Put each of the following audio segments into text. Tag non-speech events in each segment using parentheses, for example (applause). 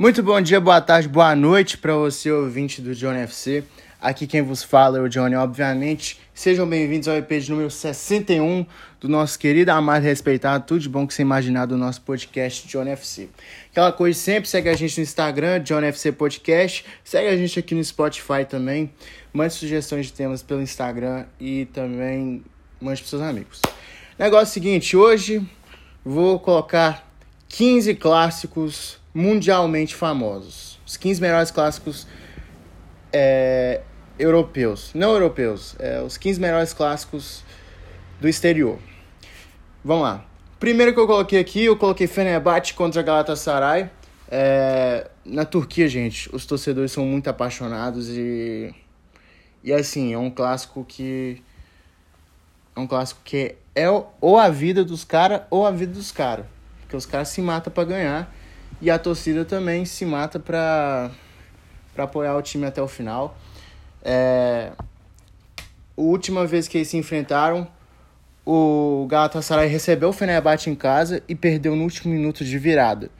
Muito bom dia, boa tarde, boa noite para você, ouvinte do Johnny FC. Aqui quem vos fala é o Johnny, obviamente. Sejam bem-vindos ao EP de número 61 do nosso querido, amado e respeitado, tudo de bom que você imaginar do nosso podcast Johnny FC. Aquela coisa sempre, segue a gente no Instagram, Johnny FC Podcast, segue a gente aqui no Spotify também, mande sugestões de temas pelo Instagram e também mande para seus amigos. Negócio seguinte, hoje vou colocar 15 clássicos mundialmente famosos. Os 15 melhores clássicos é, europeus. Não europeus, é, os 15 melhores clássicos do exterior. Vamos lá. Primeiro que eu coloquei aqui, eu coloquei Fenerbahçe contra Galatasaray. É, na Turquia, gente, os torcedores são muito apaixonados e e assim, é um clássico que é um clássico que é ou a vida dos caras ou a vida dos caras, porque os caras se matam para ganhar e a torcida também se mata para apoiar o time até o final. É, a última vez que eles se enfrentaram, o Galatasaray recebeu o Fenerbahçe em casa e perdeu no último minuto de virada.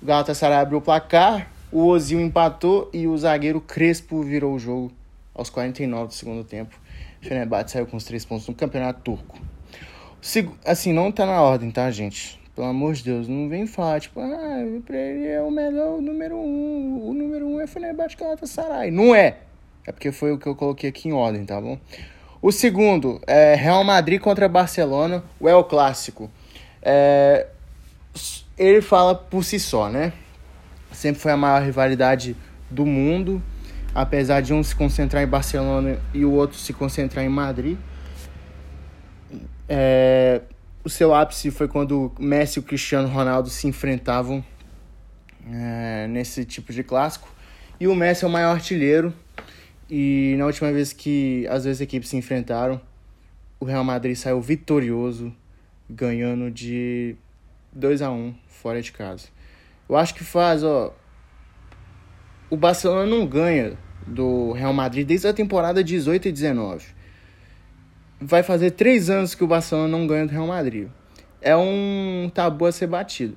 O Galatasaray abriu o placar, o Ozil empatou e o zagueiro Crespo virou o jogo aos 49 do segundo tempo. O Fenerbahçe saiu com os três pontos no campeonato turco. Assim, não tá na ordem, tá, gente? Pelo amor de Deus, não vem falar, tipo, ah, pra ele é o melhor, o número um. O número um é Fenerbahçe Galatasaray. Não é. É porque foi o que eu coloquei aqui em ordem, tá bom? O segundo é Real Madrid contra Barcelona, o El Clássico. É, ele fala por si só, né? Sempre foi a maior rivalidade do mundo, apesar de um se concentrar em Barcelona e o outro se concentrar em Madrid. É, o seu ápice foi quando Messi e o Cristiano Ronaldo se enfrentavam é, nesse tipo de clássico. E o Messi é o maior artilheiro. E na última vez que as duas equipes se enfrentaram, o Real Madrid saiu vitorioso, ganhando de 2 a 1 fora de casa. Eu acho que faz, ó. O Barcelona não ganha do Real Madrid desde a temporada 18 e 19 vai fazer três anos que o Barcelona não ganha do Real Madrid. É um tabu a ser batido.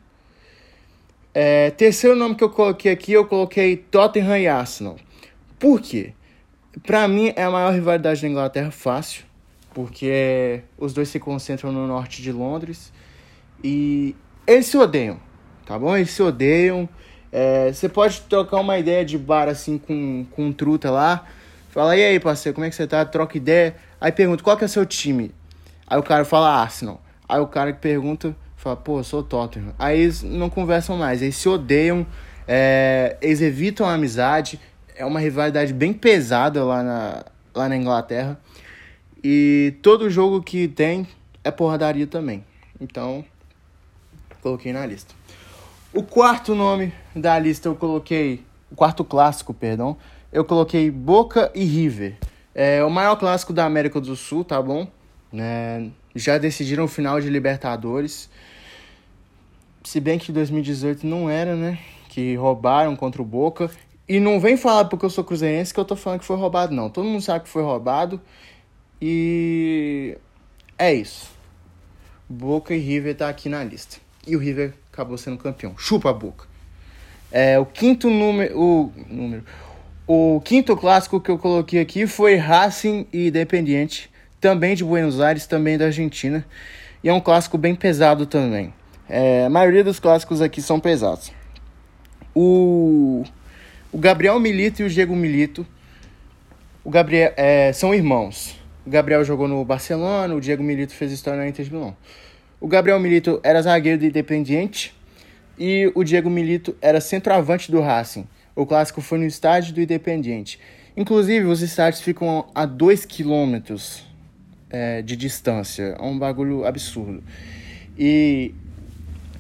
É, terceiro nome que eu coloquei aqui, eu coloquei Tottenham e Arsenal. Por quê? Pra mim é a maior rivalidade da Inglaterra, fácil. Porque os dois se concentram no norte de Londres. E eles se odeiam, tá bom? Eles se odeiam. É, você pode trocar uma ideia de bar assim com, com um truta lá. Fala, e aí, parceiro, como é que você tá? Troca ideia. Aí pergunta, qual que é o seu time? Aí o cara fala Arsenal. Aí o cara que pergunta fala, pô, eu sou Tottenham. Aí eles não conversam mais, eles se odeiam, é, eles evitam a amizade. É uma rivalidade bem pesada lá na, lá na Inglaterra. E todo jogo que tem é porradaria também. Então, coloquei na lista. O quarto nome da lista eu coloquei, o quarto clássico, perdão, eu coloquei Boca e River. É o maior clássico da América do Sul, tá bom? É, já decidiram o final de Libertadores. Se bem que 2018 não era, né? Que roubaram contra o Boca. E não vem falar porque eu sou cruzeirense que eu tô falando que foi roubado, não. Todo mundo sabe que foi roubado. E é isso. Boca e River tá aqui na lista. E o River acabou sendo campeão. Chupa a boca. É, o quinto número. O número. O quinto clássico que eu coloquei aqui foi Racing e Independiente, também de Buenos Aires, também da Argentina. E é um clássico bem pesado também. É, a maioria dos clássicos aqui são pesados. O, o Gabriel Milito e o Diego Milito o Gabriel, é, são irmãos. O Gabriel jogou no Barcelona, o Diego Milito fez história na Inter de Milão. O Gabriel Milito era zagueiro do Independiente e o Diego Milito era centroavante do Racing. O clássico foi no estádio do Independiente. Inclusive, os estádios ficam a 2 quilômetros é, de distância. É um bagulho absurdo. E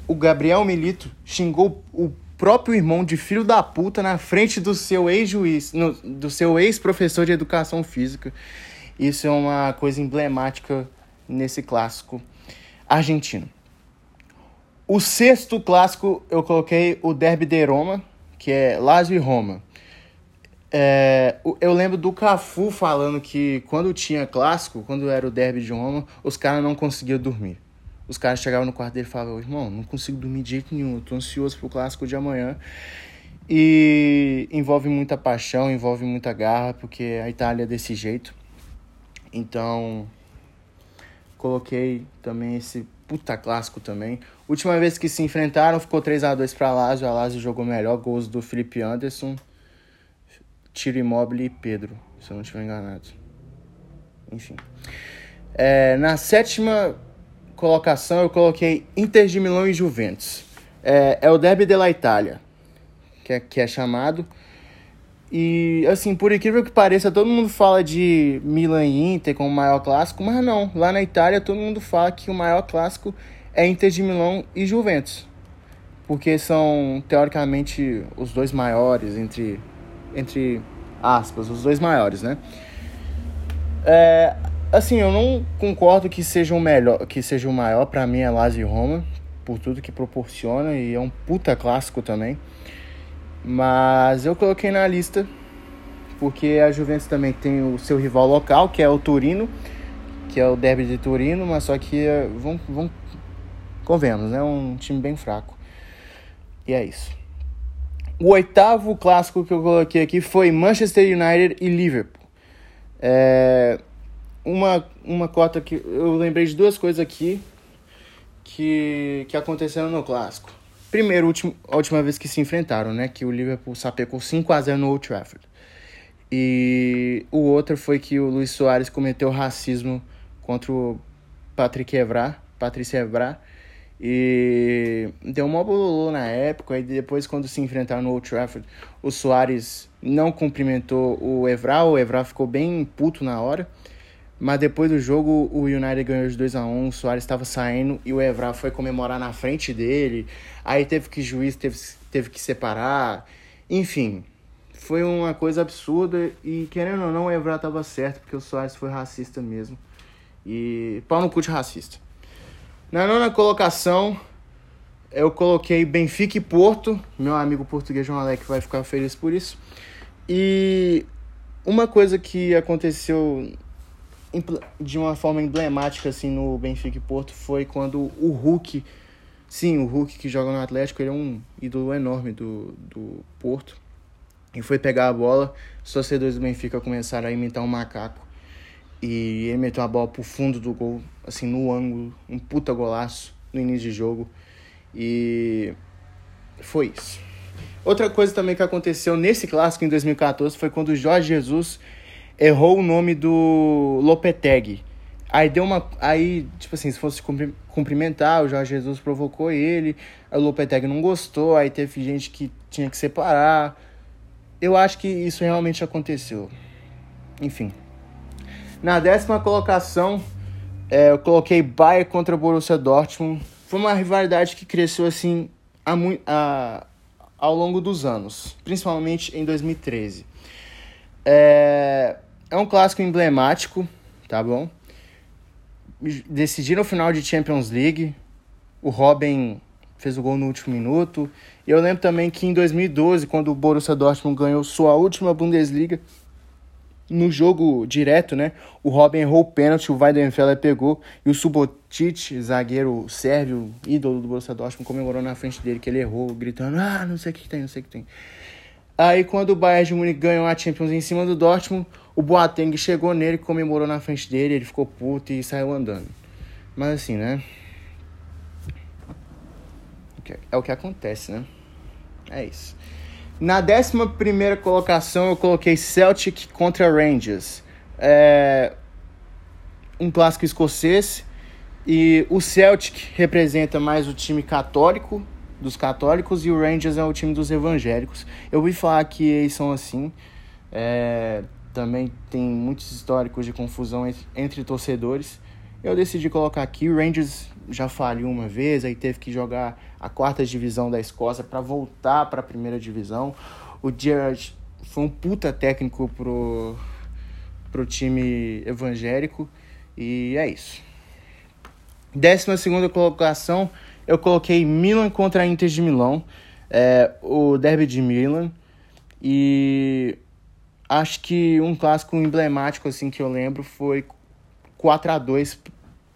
o Gabriel Milito xingou o próprio irmão de filho da puta na frente do seu ex-juiz, do seu ex-professor de educação física. Isso é uma coisa emblemática nesse clássico argentino. O sexto clássico eu coloquei o Derby de Roma, que é Lazio e Roma. É, eu lembro do Cafu falando que quando tinha clássico, quando era o derby de Roma, os caras não conseguiam dormir. Os caras chegavam no quarto dele e falavam, irmão, não consigo dormir de jeito nenhum, eu tô ansioso pro clássico de amanhã. E envolve muita paixão, envolve muita garra, porque a Itália é desse jeito. Então, coloquei também esse puta clássico também. Última vez que se enfrentaram, ficou 3 a 2 para Lazio. A Lazio jogou melhor, gols do Felipe Anderson, Tiro Immobile e Pedro, se eu não estiver enganado. Enfim. É, na sétima colocação eu coloquei Inter de Milão e Juventus. É, é o derby della Itália, que é, que é chamado. E, assim, por incrível que pareça, todo mundo fala de Milan e Inter como o maior clássico, mas não. Lá na Itália, todo mundo fala que o maior clássico é Inter de Milão e Juventus. Porque são, teoricamente, os dois maiores, entre, entre aspas, os dois maiores, né? É, assim, eu não concordo que seja o melhor, que seja o maior, para mim é Lazio e Roma, por tudo que proporciona, e é um puta clássico também. Mas eu coloquei na lista porque a Juventus também tem o seu rival local, que é o Turino, que é o derby de Turino, mas só que eh, vão, vão convenhamos, né? Um time bem fraco. E é isso. O oitavo clássico que eu coloquei aqui foi Manchester United e Liverpool. É uma, uma cota que eu lembrei de duas coisas aqui que, que aconteceram no clássico. Primeiro, último, a última vez que se enfrentaram, né? Que o Liverpool sapecou 5x0 no Old Trafford. E o outro foi que o Luiz Soares cometeu racismo contra o Patrick Evra, Patrícia Evra. E deu uma bololô na época, e depois quando se enfrentaram no Old Trafford, o Soares não cumprimentou o Evra, o Evra ficou bem puto na hora. Mas depois do jogo, o United ganhou de 2 a 1 o Soares estava saindo e o Evra foi comemorar na frente dele. Aí teve que juiz teve, teve que separar. Enfim, foi uma coisa absurda e querendo ou não, o Evra estava certo, porque o Soares foi racista mesmo. E pau no cu de racista. Na nona colocação, eu coloquei Benfica e Porto. Meu amigo português João Alec vai ficar feliz por isso. E uma coisa que aconteceu de uma forma emblemática assim no Benfica e Porto foi quando o Hulk, sim, o Hulk que joga no Atlético, ele é um ídolo enorme do, do Porto. E foi pegar a bola, os torcedores do Benfica começaram a imitar um macaco. E ele meteu a bola pro fundo do gol, assim, no ângulo, um puta golaço no início de jogo. E foi isso. Outra coisa também que aconteceu nesse clássico em 2014 foi quando o Jorge Jesus errou o nome do Lopetegui. Aí deu uma. Aí, tipo assim, se fosse cumprimentar, o Jorge Jesus provocou ele, o Lopetegui não gostou, aí teve gente que tinha que separar. Eu acho que isso realmente aconteceu. Enfim. Na décima colocação, é, eu coloquei Bayern contra Borussia Dortmund. Foi uma rivalidade que cresceu assim a, a, ao longo dos anos, principalmente em 2013. É, é um clássico emblemático, tá bom? Decidiram o final de Champions League. O Robin fez o gol no último minuto. E eu lembro também que em 2012, quando o Borussia Dortmund ganhou sua última Bundesliga, no jogo direto, né? O Robin errou o pênalti, o Weidenfeller pegou e o Subotic, zagueiro sérvio, ídolo do Borussia Dortmund, comemorou na frente dele que ele errou, gritando: "Ah, não sei o que tem, não sei o que tem". Aí quando o Bayern de Munique ganhou a Champions em cima do Dortmund, o Boateng chegou nele, comemorou na frente dele, ele ficou puto e saiu andando. Mas assim, né? É o que acontece, né? É isso. Na 11 colocação eu coloquei Celtic contra Rangers. É um clássico escocês. E o Celtic representa mais o time católico dos católicos e o Rangers é o time dos evangélicos. Eu ouvi falar que eles são assim. É, também tem muitos históricos de confusão entre, entre torcedores. Eu decidi colocar aqui. O Rangers já falhou uma vez, aí teve que jogar a quarta divisão da Escócia para voltar para a primeira divisão. O Gerrard foi um puta técnico pro, pro time evangélico e é isso. Décima segunda colocação, eu coloquei Milan contra Inter de Milão, é, o derby de Milan. E acho que um clássico emblemático assim que eu lembro foi 4 a 2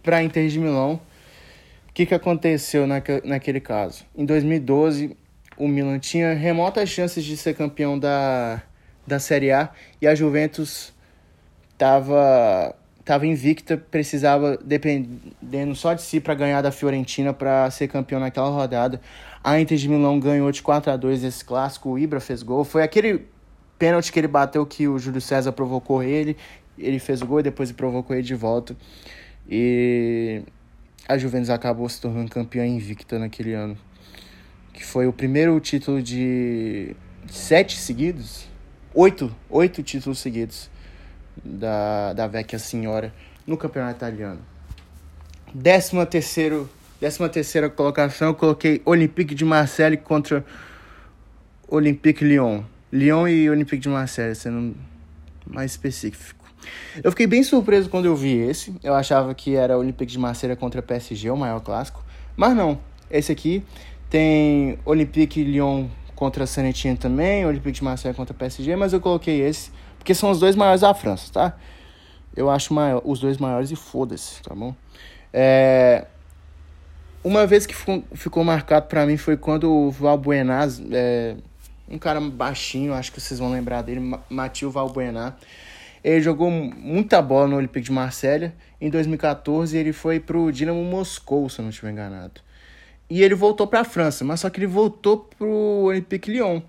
para Inter de Milão. O que, que aconteceu naque, naquele caso? Em 2012, o Milan tinha remotas chances de ser campeão da, da Série A e a Juventus estava tava invicta, precisava dependendo só de si para ganhar da Fiorentina para ser campeão naquela rodada. A Inter de Milão ganhou de 4 a 2 esse clássico, o Ibra fez gol. Foi aquele pênalti que ele bateu que o Júlio César provocou ele, ele fez o gol e depois provocou ele de volta. E a Juventus acabou se tornando campeã invicta naquele ano. Que foi o primeiro título de sete seguidos? Oito, oito títulos seguidos da, da Vecchia Senhora no campeonato italiano. Décima, terceiro, décima terceira colocação, eu coloquei Olympique de Marseille contra Olympique Lyon. Lyon e Olympique de Marseille, sendo mais específico. Eu fiquei bem surpreso quando eu vi esse. Eu achava que era Olympique de Marseille contra PSG, o maior clássico. Mas não. Esse aqui tem Olympique Lyon contra Sanetinha também, Olympique de Marseille contra PSG, mas eu coloquei esse porque são os dois maiores da França, tá? Eu acho maior, os dois maiores e foda-se, tá bom? É, uma vez que ficou, marcado para mim foi quando o Valbuenaz, é, um cara baixinho, acho que vocês vão lembrar dele, Matheus Valbuena. Ele jogou muita bola no Olympique de Marselha. Em 2014 ele foi pro Dinamo Moscou, se eu não estiver enganado. E ele voltou para a França, mas só que ele voltou pro Olympique Lyon.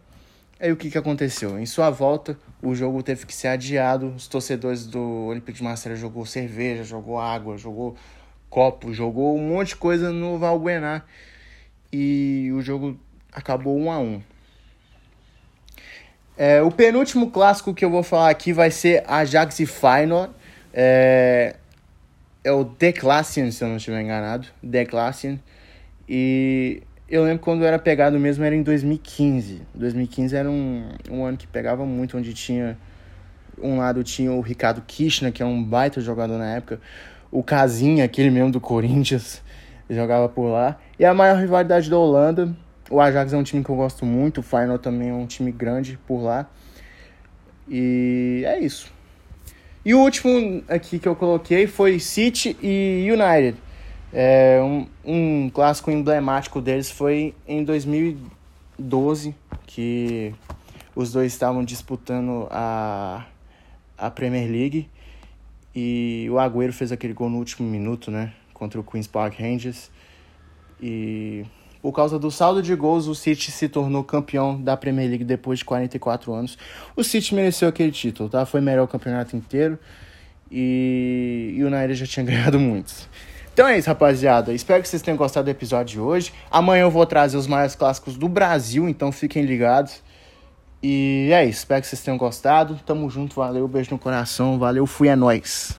Aí o que, que aconteceu? Em sua volta, o jogo teve que ser adiado. Os torcedores do Olympique de Marselha jogou cerveja, jogou água, jogou copo, jogou um monte de coisa no Valbuena. E o jogo acabou 1 a 1 é, O penúltimo clássico que eu vou falar aqui vai ser Ajax e Feyenoord. É, é o Declassian, se eu não estiver enganado. Declassian. E eu lembro quando era pegado mesmo, era em 2015. 2015 era um, um ano que pegava muito, onde tinha. Um lado tinha o Ricardo Kirchner, que é um baita jogador na época. O Casinha, aquele mesmo do Corinthians, (laughs) jogava por lá. E a maior rivalidade da Holanda. O Ajax é um time que eu gosto muito. O Final também é um time grande por lá. E é isso. E o último aqui que eu coloquei foi City e United. É, um, um clássico emblemático deles foi em 2012, que os dois estavam disputando a, a Premier League e o Agüero fez aquele gol no último minuto, né? Contra o Queen's Park Rangers. E por causa do saldo de gols, o City se tornou campeão da Premier League depois de 44 anos. O City mereceu aquele título, tá? Foi melhor o campeonato inteiro e, e o United já tinha (laughs) ganhado muitos. Então é isso, rapaziada. Espero que vocês tenham gostado do episódio de hoje. Amanhã eu vou trazer os maiores clássicos do Brasil, então fiquem ligados. E é isso, espero que vocês tenham gostado. Tamo junto, valeu, beijo no coração, valeu, fui, é nóis.